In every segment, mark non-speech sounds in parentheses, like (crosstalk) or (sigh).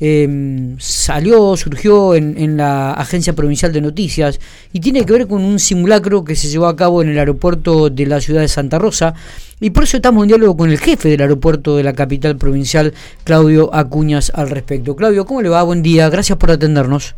eh, salió, surgió en, en, la Agencia Provincial de Noticias y tiene que ver con un simulacro que se llevó a cabo en el aeropuerto de la ciudad de Santa Rosa. Y por eso estamos en diálogo con el jefe del aeropuerto de la capital provincial, Claudio Acuñas, al respecto. Claudio, ¿cómo le va? Buen día, gracias por atendernos.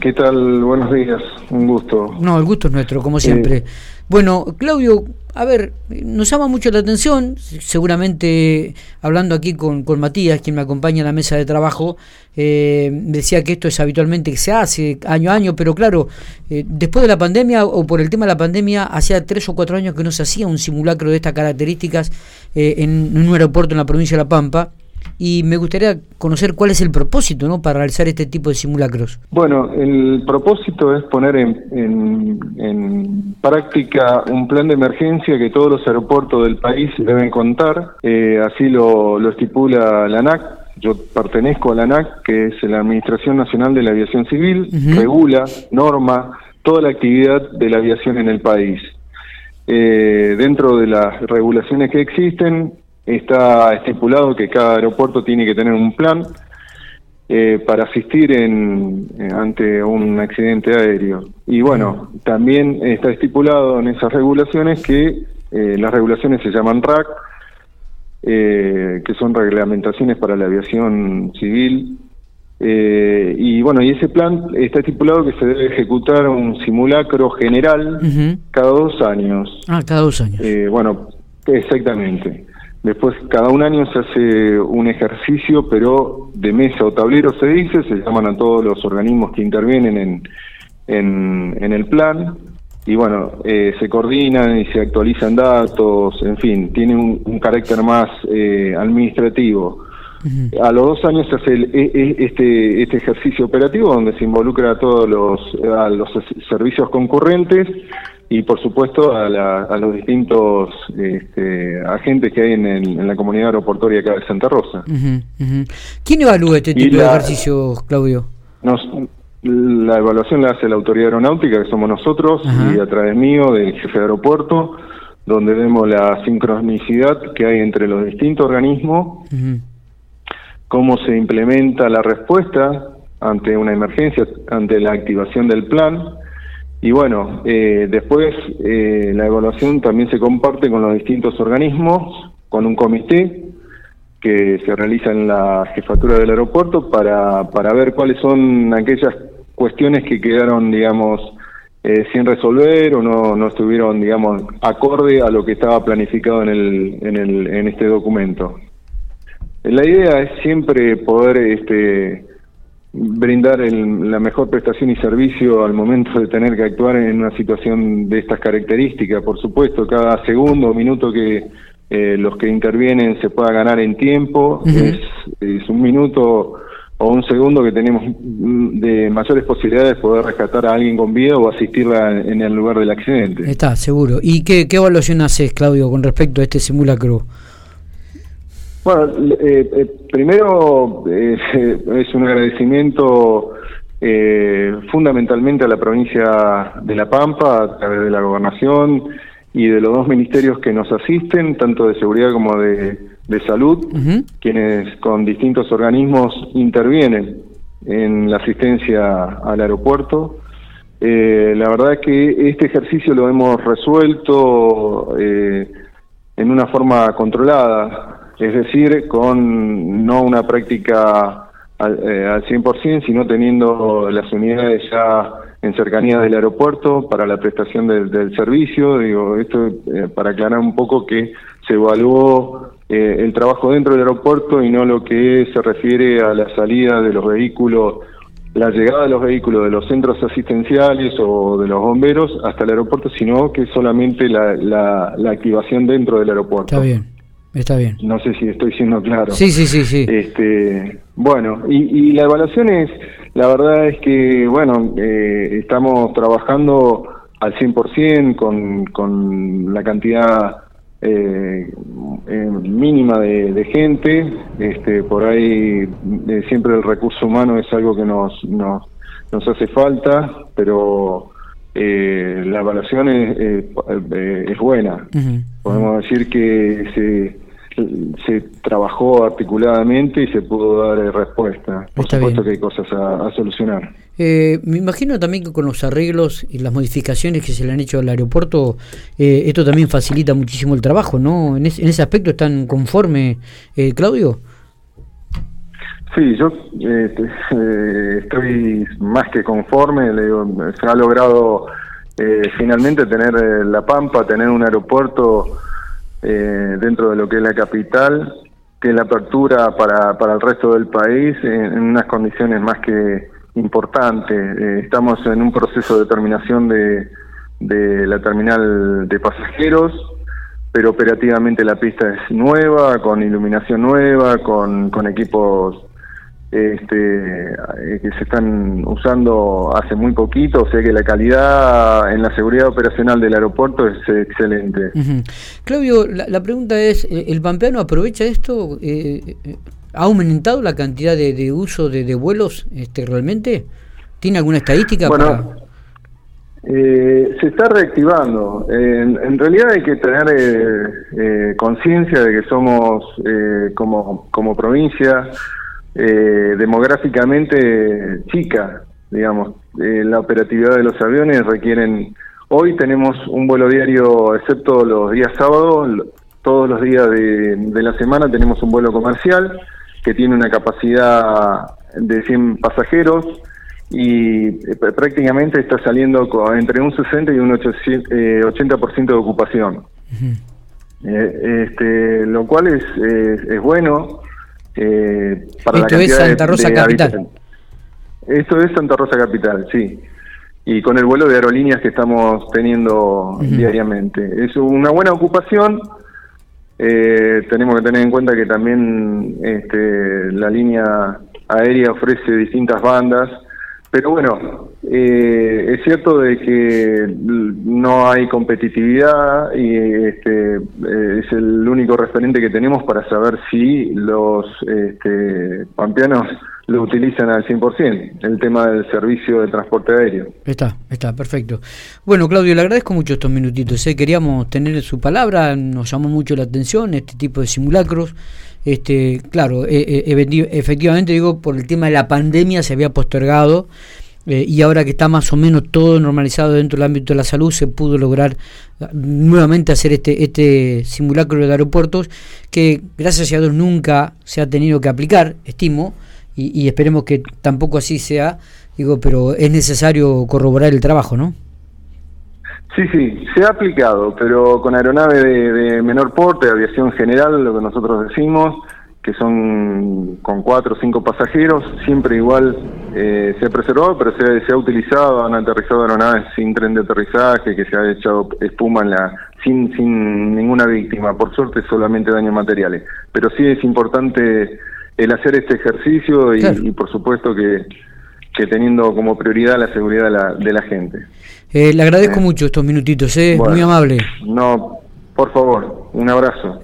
¿Qué tal? Buenos días, un gusto. No, el gusto es nuestro, como siempre. Eh, bueno, Claudio, a ver, nos llama mucho la atención, seguramente hablando aquí con, con Matías, quien me acompaña en la mesa de trabajo, eh, decía que esto es habitualmente que se hace año a año, pero claro, eh, después de la pandemia o por el tema de la pandemia, hacía tres o cuatro años que no se hacía un simulacro de estas características eh, en, en un aeropuerto en la provincia de La Pampa y me gustaría conocer cuál es el propósito ¿no? para realizar este tipo de simulacros. Bueno, el propósito es poner en, en, en práctica un plan de emergencia que todos los aeropuertos del país deben contar, eh, así lo, lo estipula la ANAC, yo pertenezco a la ANAC, que es la Administración Nacional de la Aviación Civil, uh -huh. regula, norma toda la actividad de la aviación en el país. Eh, dentro de las regulaciones que existen, está estipulado que cada aeropuerto tiene que tener un plan eh, para asistir en, eh, ante un accidente aéreo. Y bueno, también está estipulado en esas regulaciones que eh, las regulaciones se llaman RAC, que son reglamentaciones para la aviación civil. y bueno, y ese plan está estipulado que se debe ejecutar un simulacro general uh -huh. cada dos años. Ah, cada dos años. bueno, exactamente. Después, cada un año se hace un ejercicio, pero de mesa o tablero se dice, se llaman a todos los organismos que intervienen en, en, en el plan, y bueno, eh, se coordinan y se actualizan datos, en fin, tiene un, un carácter más eh, administrativo. Uh -huh. A los dos años se hace el, e, e, este, este ejercicio operativo donde se involucra a todos los, a los servicios concurrentes y por supuesto a, la, a los distintos este, agentes que hay en, el, en, la comunidad aeroportuaria acá de Santa Rosa. Uh -huh, uh -huh. ¿Quién evalúa este tipo la, de ejercicios, Claudio? Nos, la evaluación la hace la autoridad aeronáutica, que somos nosotros, uh -huh. y a través mío, del jefe de aeropuerto, donde vemos la sincronicidad que hay entre los distintos organismos, cómo se implementa la respuesta ante una emergencia, ante la activación del plan, y bueno, eh, después eh, la evaluación también se comparte con los distintos organismos, con un comité que se realiza en la jefatura del aeropuerto para, para ver cuáles son aquellas cuestiones que quedaron, digamos, eh, sin resolver o no, no estuvieron, digamos, acorde a lo que estaba planificado en, el, en, el, en este documento. La idea es siempre poder este, brindar el, la mejor prestación y servicio al momento de tener que actuar en una situación de estas características. Por supuesto, cada segundo o minuto que eh, los que intervienen se pueda ganar en tiempo uh -huh. es, es, un minuto o un segundo que tenemos de mayores posibilidades de poder rescatar a alguien con vida o asistirla en el lugar del accidente. Está, seguro. ¿Y qué, qué evaluación haces, Claudio, con respecto a este simulacro? Bueno, eh, eh, primero eh, (laughs) es un agradecimiento eh, fundamentalmente a la provincia de La Pampa, a través de la gobernación y de los dos ministerios que nos asisten, tanto de seguridad como de, de salud, uh -huh. quienes con distintos organismos intervienen en la asistencia al aeropuerto. Eh, la verdad es que este ejercicio lo hemos resuelto en una forma controlada es decir, con no una práctica al, eh, al 100%, sino teniendo las unidades ya en cercanía del aeropuerto para la prestación del, servicio. Digo, esto eh, para aclarar un poco que se evaluó eh, el trabajo dentro del aeropuerto y no lo que se refiere a la salida de los vehículos, la llegada de los vehículos de los centros asistenciales o de los bomberos hasta el aeropuerto, sino que solamente la, la, la activación dentro del aeropuerto. Está bien. Está bien. No sé si estoy siendo claro. Sí, sí, sí, sí. Este, bueno, y, y la evaluación es, la verdad es que, bueno, eh, estamos trabajando al 100% con, con la cantidad eh, eh, mínima de, de, gente. Este, por ahí eh, siempre el recurso humano es algo que nos, nos, nos hace falta, pero eh, la evaluación es, es, es buena. Uh -huh. Podemos decir que se se trabajó articuladamente y se pudo dar respuesta. Por supuesto que hay cosas a, solucionar. Eh, me imagino también que con los arreglos y las modificaciones que se le han hecho al aeropuerto, eh, esto también facilita muchísimo el trabajo, ¿no? En, ese aspecto están conforme, eh, Claudio. Sí, yo este, estoy más que conforme. Le digo, se ha logrado finalmente tener La Pampa, tener un aeropuerto eh, dentro de lo que es la capital, que la apertura para, para el resto del país en, unas condiciones más que importantes. Eh, estamos en un proceso de terminación de, de la terminal de pasajeros, pero operativamente la pista es nueva, con iluminación nueva, con, con equipos este, eh, que se están usando hace muy poquito, o sea que la calidad en la seguridad operacional del aeropuerto es excelente. Claudio, la, pregunta es, eh, ¿el pampeano aprovecha esto? Eh, ¿Ha aumentado la cantidad de, uso de, vuelos este, realmente? ¿Tiene alguna estadística? Bueno, se está reactivando. En, realidad hay que tener conciencia de que somos como, como provincia eh, demográficamente chica, digamos. Eh, la operatividad de los aviones requieren... Hoy tenemos un vuelo diario, excepto los días sábados, todos los días de, la semana tenemos un vuelo comercial que tiene una capacidad de 100 pasajeros y eh, prácticamente está saliendo entre un 60 y un 80% de ocupación. este, lo cual es, es bueno eh, para Esto es Santa Rosa Capital. Esto es Santa Rosa Capital, sí. Y con el vuelo de aerolíneas que estamos teniendo diariamente. Es una buena ocupación. Eh, tenemos que tener en cuenta que también este, la línea aérea ofrece distintas bandas pero bueno, eh, es cierto de que no hay competitividad y este, eh, es el único referente que tenemos para saber si los este, pampeanos lo utilizan al 100%, el tema del servicio de transporte aéreo. Está, está, perfecto. Bueno, Claudio, le agradezco mucho estos minutitos. ¿eh? Queríamos tener su palabra, nos llamó mucho la atención este tipo de simulacros. Este, claro, eh, efectivamente digo, por el tema de la pandemia se había postergado eh, y ahora que está más o menos todo normalizado dentro del ámbito de la salud, se pudo lograr nuevamente hacer este, este simulacro de aeropuertos que gracias a Dios nunca se ha tenido que aplicar, estimo, y esperemos que tampoco así sea, digo, pero es necesario corroborar el trabajo, ¿no? Sí, sí, se ha aplicado, pero con aeronave de, menor porte, aviación general, lo que nosotros decimos, que son con cuatro o cinco pasajeros, siempre igual eh, se ha preservado, pero se, ha utilizado, han aterrizado aeronaves sin tren de aterrizaje, que se ha echado espuma en la, sin, sin ninguna víctima, por suerte solamente daños materiales. Pero sí es importante el hacer este ejercicio y, por supuesto que, que teniendo como prioridad la seguridad de la, de la gente. Eh, le agradezco mucho estos minutitos, ¿eh? muy amable. No, por favor, un abrazo.